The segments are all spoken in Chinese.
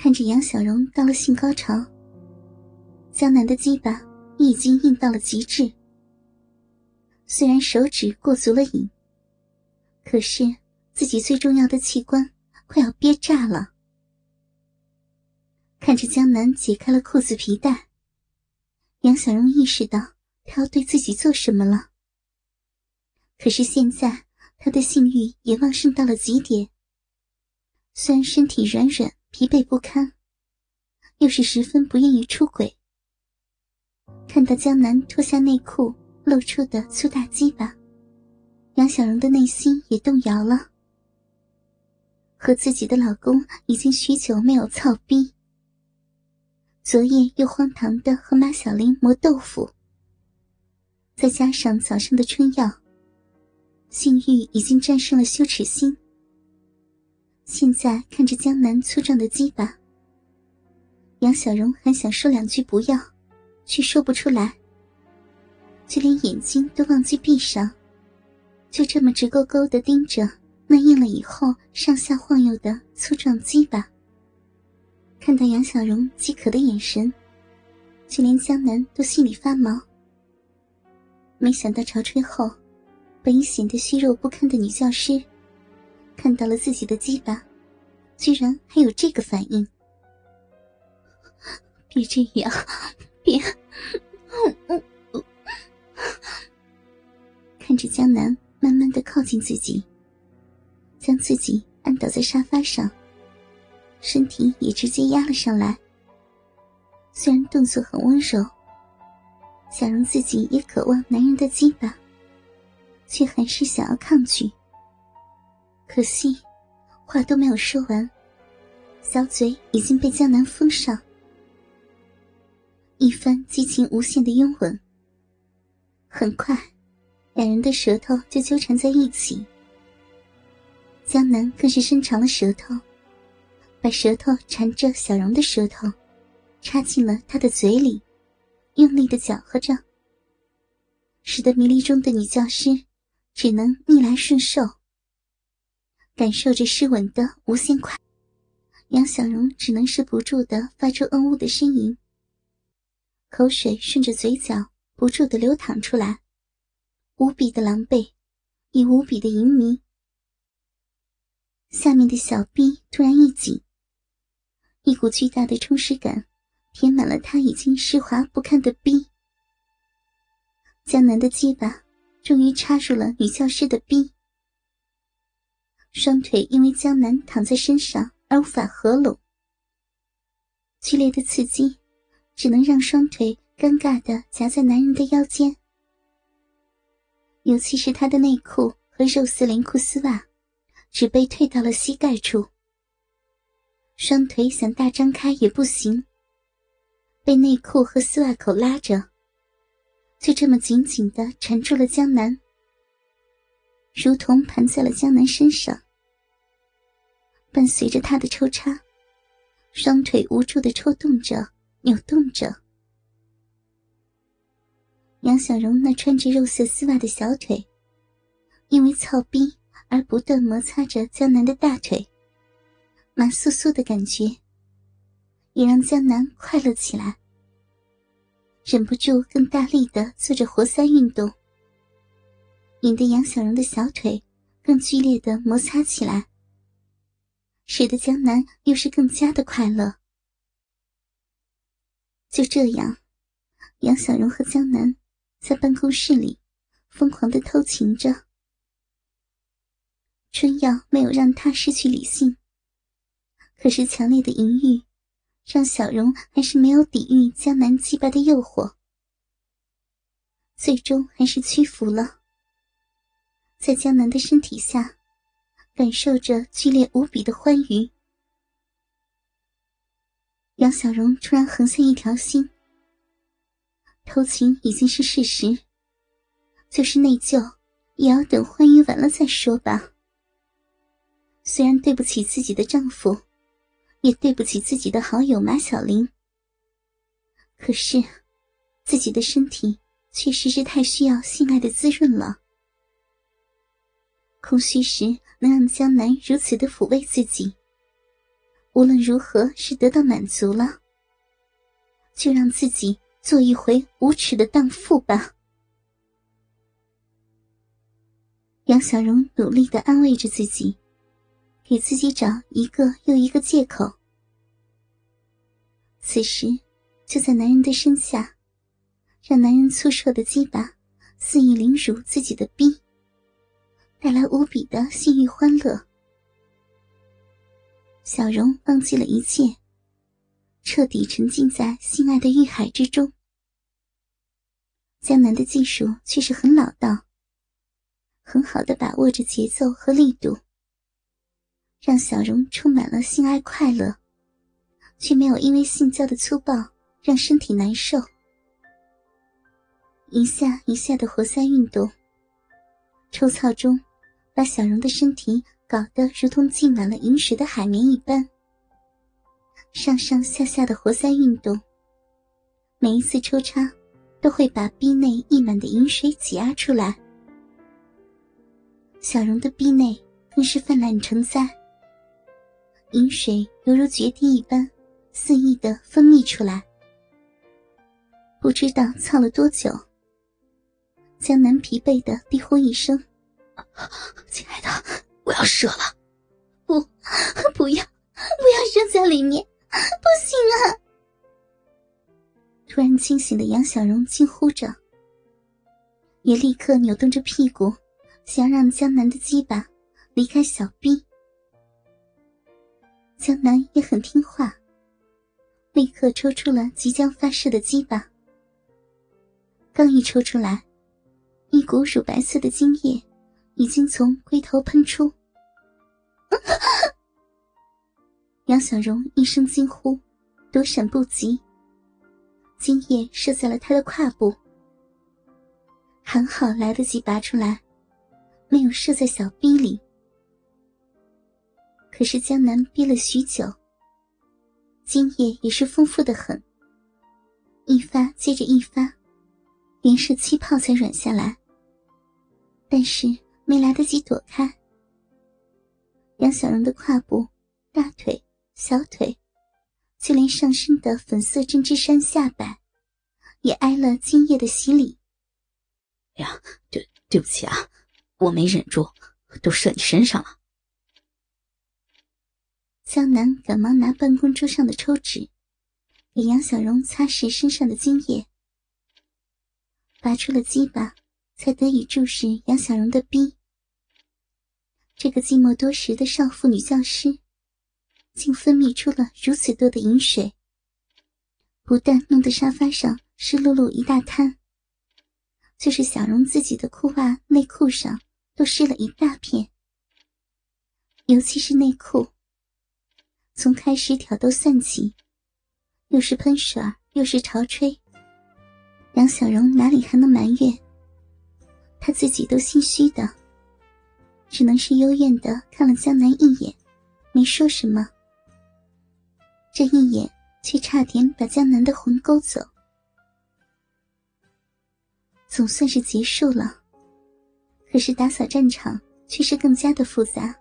看着杨小荣到了性高潮，江南的鸡巴已经硬到了极致。虽然手指过足了瘾，可是自己最重要的器官快要憋炸了。看着江南解开了裤子皮带，杨小荣意识到他要对自己做什么了。可是现在他的性欲也旺盛到了极点，虽然身体软软、疲惫不堪，又是十分不愿意出轨。看到江南脱下内裤。露出的粗大鸡巴，杨小荣的内心也动摇了。和自己的老公已经许久没有操逼，昨夜又荒唐的和马小玲磨豆腐，再加上早上的春药，性欲已经战胜了羞耻心。现在看着江南粗壮的鸡巴，杨小荣很想说两句不要，却说不出来。就连眼睛都忘记闭上，就这么直勾勾的盯着那硬了以后上下晃悠的粗壮鸡巴。看到杨小荣饥渴的眼神，就连江南都心里发毛。没想到潮吹后，本已显得虚弱不堪的女教师，看到了自己的鸡巴，居然还有这个反应。别这样，别。看着江南慢慢的靠近自己，将自己按倒在沙发上，身体也直接压了上来。虽然动作很温柔，想让自己也渴望男人的鸡巴，却还是想要抗拒。可惜，话都没有说完，小嘴已经被江南封上。一番激情无限的拥吻，很快。两人的舌头就纠缠在一起，江南更是伸长了舌头，把舌头缠着小荣的舌头，插进了他的嘴里，用力的搅和着，使得迷离中的女教师只能逆来顺受，感受着湿吻的无限快。杨小荣只能是不住的发出嗯呜的呻吟，口水顺着嘴角不住的流淌出来。无比的狼狈，也无比的淫迷。下面的小臂突然一紧，一股巨大的充实感填满了他已经湿滑不堪的臂。江南的鸡巴终于插入了女教师的臂，双腿因为江南躺在身上而无法合拢，剧烈的刺激只能让双腿尴尬的夹在男人的腰间。尤其是他的内裤和肉丝连裤丝袜，只被退到了膝盖处。双腿想大张开也不行，被内裤和丝袜口拉着，就这么紧紧的缠住了江南，如同盘在了江南身上。伴随着他的抽插，双腿无助的抽动着、扭动着。杨小荣那穿着肉色丝袜的小腿，因为操逼而不断摩擦着江南的大腿，麻酥酥的感觉，也让江南快乐起来，忍不住更大力的做着活塞运动，引得杨小荣的小腿更剧烈的摩擦起来，使得江南又是更加的快乐。就这样，杨小荣和江南。在办公室里，疯狂的偷情着。春药没有让他失去理性，可是强烈的淫欲，让小荣还是没有抵御江南击败的诱惑，最终还是屈服了。在江南的身体下，感受着剧烈无比的欢愉。杨小荣突然横下一条心。偷情已经是事实，就是内疚，也要等欢愉完了再说吧。虽然对不起自己的丈夫，也对不起自己的好友马小玲，可是自己的身体确实是太需要性爱的滋润了。空虚时能让江南如此的抚慰自己，无论如何是得到满足了，就让自己做一回无耻的荡妇吧。杨小荣努力的安慰着自己，给自己找一个又一个借口。此时，就在男人的身下，让男人粗瘦的鸡巴肆意凌辱自己的逼，带来无比的性欲欢乐。小荣忘记了一切，彻底沉浸在性爱的欲海之中。江南的技术却是很老道。很好的把握着节奏和力度，让小荣充满了性爱快乐，却没有因为性交的粗暴让身体难受。一下一下的活塞运动，抽操中，把小荣的身体搞得如同浸满了银水的海绵一般。上上下下的活塞运动，每一次抽插，都会把逼内溢满的银水挤压出来。小荣的臂内更是泛滥成灾，饮水犹如决堤一般肆意的分泌出来。不知道操了多久，江南疲惫的低呼一声：“亲爱的，我要射了！”“不，不要，不要射在里面，不行啊！”突然清醒的杨小荣惊呼着，也立刻扭动着屁股。想让江南的鸡巴离开小臂，江南也很听话，立刻抽出了即将发射的鸡巴。刚一抽出来，一股乳白色的精液已经从龟头喷出。杨小荣一声惊呼，躲闪不及，精液射在了他的胯部，还好来得及拔出来。没有射在小逼里，可是江南憋了许久，精液也是丰富的很，一发接着一发，连射七炮才软下来。但是没来得及躲开，杨小荣的胯部、大腿、小腿，就连上身的粉色针织衫下摆，也挨了精液的洗礼。呀，对，对不起啊。我没忍住，都射你身上了。江南赶忙拿办公桌上的抽纸，给杨小荣擦拭身上的精液，拔出了鸡巴，才得以注视杨小荣的逼。这个寂寞多时的少妇女教师，竟分泌出了如此多的饮水，不但弄得沙发上湿漉漉一大滩，就是小荣自己的裤袜、内裤上。都湿了一大片，尤其是内裤。从开始挑逗算起，又是喷水又是潮吹，杨小荣哪里还能埋怨？他自己都心虚的，只能是幽怨的看了江南一眼，没说什么。这一眼却差点把江南的魂勾走。总算是结束了。可是打扫战场却是更加的复杂。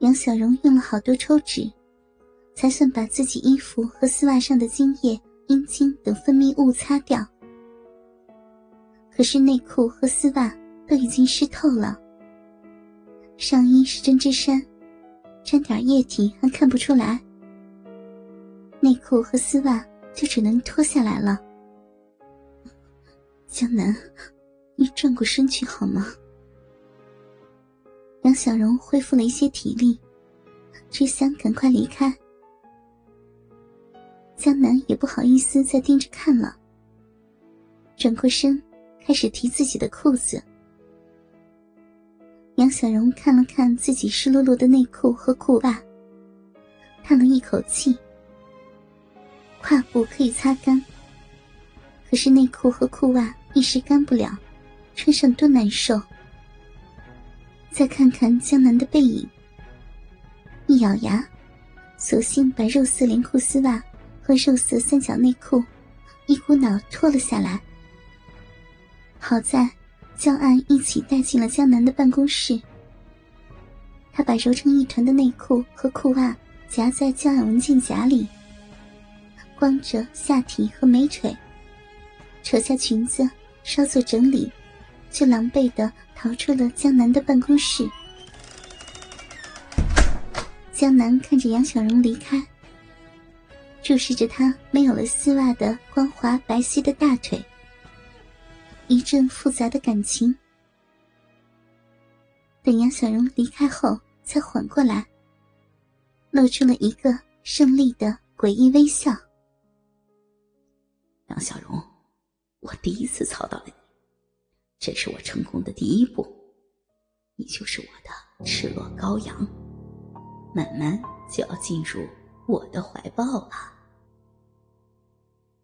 杨小荣用了好多抽纸，才算把自己衣服和丝袜上的精液、阴茎等分泌物擦掉。可是内裤和丝袜都已经湿透了，上衣是针织衫，沾点液体还看不出来。内裤和丝袜就只能脱下来了。江南。你转过身去好吗？杨小荣恢复了一些体力，只想赶快离开。江南也不好意思再盯着看了，转过身开始提自己的裤子。杨小荣看了看自己湿漉漉的内裤和裤袜，叹了一口气。胯部可以擦干，可是内裤和裤袜一时干不了。穿上多难受！再看看江南的背影，一咬牙，索性把肉色连裤丝袜和肉色三角内裤一股脑脱了下来。好在，教案一起带进了江南的办公室。他把揉成一团的内裤和裤袜夹在教案文件夹里，光着下体和美腿，扯下裙子稍作整理，就狼狈的逃出了江南的办公室。江南看着杨小荣离开，注视着他没有了丝袜的光滑白皙的大腿，一阵复杂的感情。等杨小荣离开后，才缓过来，露出了一个胜利的诡异微笑。杨小荣，我第一次操到了你，这是我成功的第一步，你就是我的赤裸羔羊，慢慢就要进入我的怀抱了。